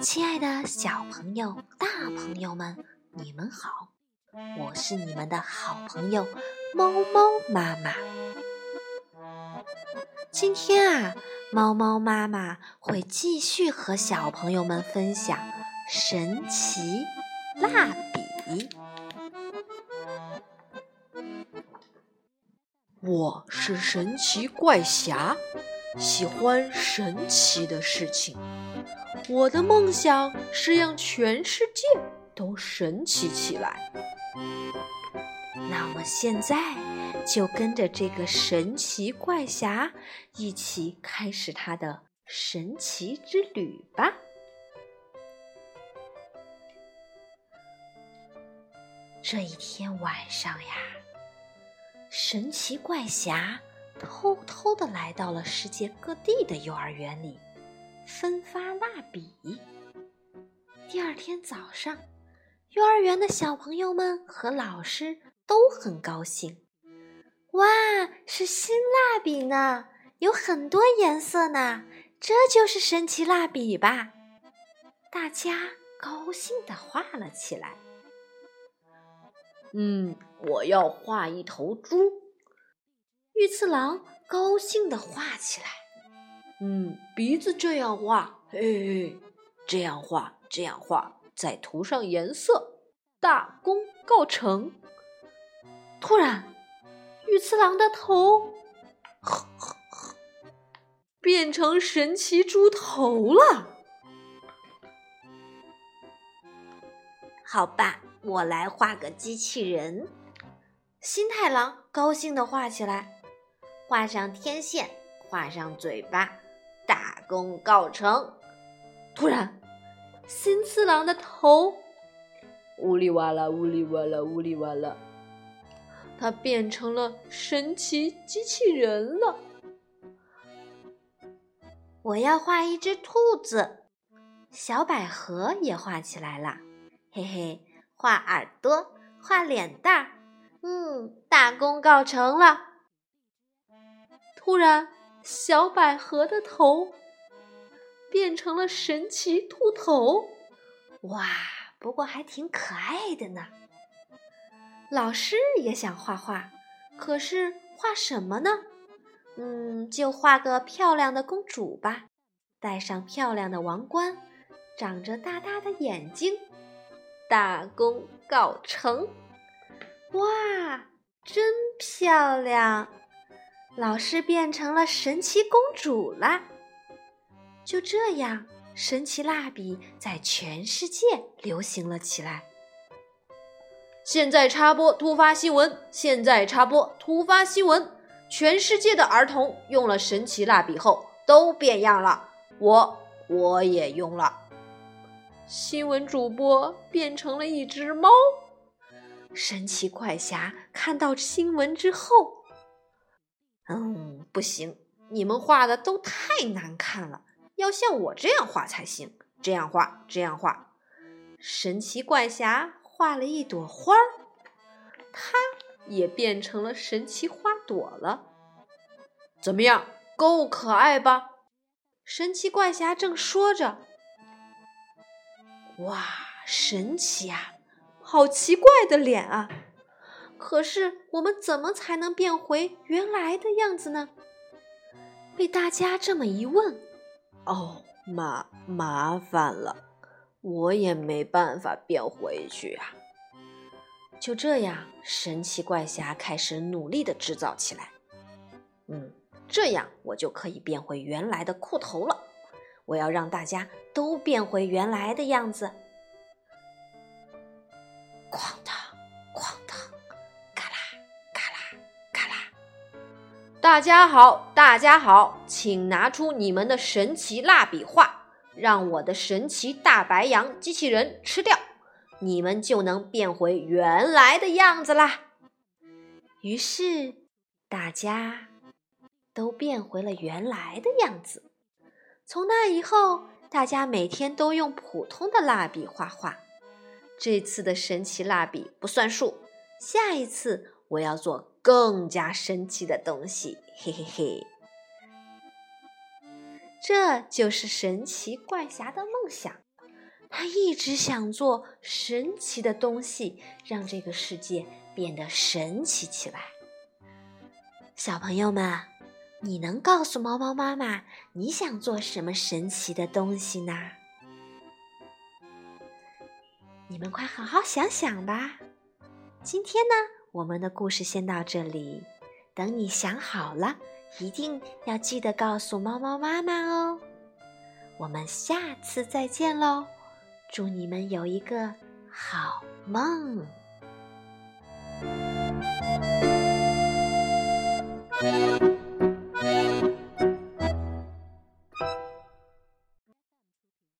亲爱的小朋友、大朋友们，你们好！我是你们的好朋友猫猫妈妈。今天啊，猫猫妈妈会继续和小朋友们分享神奇蜡笔。我是神奇怪侠，喜欢神奇的事情。我的梦想是让全世界都神奇起来。那么现在就跟着这个神奇怪侠一起开始他的神奇之旅吧。这一天晚上呀，神奇怪侠偷偷的来到了世界各地的幼儿园里。分发蜡笔。第二天早上，幼儿园的小朋友们和老师都很高兴。哇，是新蜡笔呢，有很多颜色呢，这就是神奇蜡笔吧？大家高兴地画了起来。嗯，我要画一头猪。玉次郎高兴地画起来。嗯，鼻子这样画，嘿嘿，这样画，这样画，再涂上颜色，大功告成。突然，玉次郎的头变成神奇猪头了。好吧，我来画个机器人。新太郎高兴地画起来，画上天线，画上嘴巴。大功告成！突然，新次郎的头呜里哇啦，呜里哇啦，呜里哇啦，他变成了神奇机器人了。我要画一只兔子，小百合也画起来了。嘿嘿，画耳朵，画脸蛋儿，嗯，大功告成了。突然。小百合的头变成了神奇兔头，哇！不过还挺可爱的呢。老师也想画画，可是画什么呢？嗯，就画个漂亮的公主吧，戴上漂亮的王冠，长着大大的眼睛，大功告成！哇，真漂亮！老师变成了神奇公主了。就这样，神奇蜡笔在全世界流行了起来。现在插播突发新闻！现在插播突发新闻！全世界的儿童用了神奇蜡笔后都变样了，我我也用了。新闻主播变成了一只猫。神奇怪侠看到新闻之后。嗯，不行，你们画的都太难看了，要像我这样画才行。这样画，这样画。神奇怪侠画了一朵花儿，它也变成了神奇花朵了。怎么样，够可爱吧？神奇怪侠正说着，哇，神奇啊，好奇怪的脸啊！可是我们怎么才能变回原来的样子呢？被大家这么一问，哦，麻麻烦了，我也没办法变回去啊。就这样，神奇怪侠开始努力的制造起来。嗯，这样我就可以变回原来的裤头了。我要让大家都变回原来的样子。哐大家好，大家好，请拿出你们的神奇蜡笔画，让我的神奇大白羊机器人吃掉，你们就能变回原来的样子啦。于是大家都变回了原来的样子。从那以后，大家每天都用普通的蜡笔画画。这次的神奇蜡笔不算数，下一次我要做。更加神奇的东西，嘿嘿嘿！这就是神奇怪侠的梦想。他一直想做神奇的东西，让这个世界变得神奇起来。小朋友们，你能告诉猫猫妈妈你想做什么神奇的东西呢？你们快好好想想吧。今天呢，我们的故事先到这里。等你想好了，一定要记得告诉猫猫妈妈哦。我们下次再见喽！祝你们有一个好梦。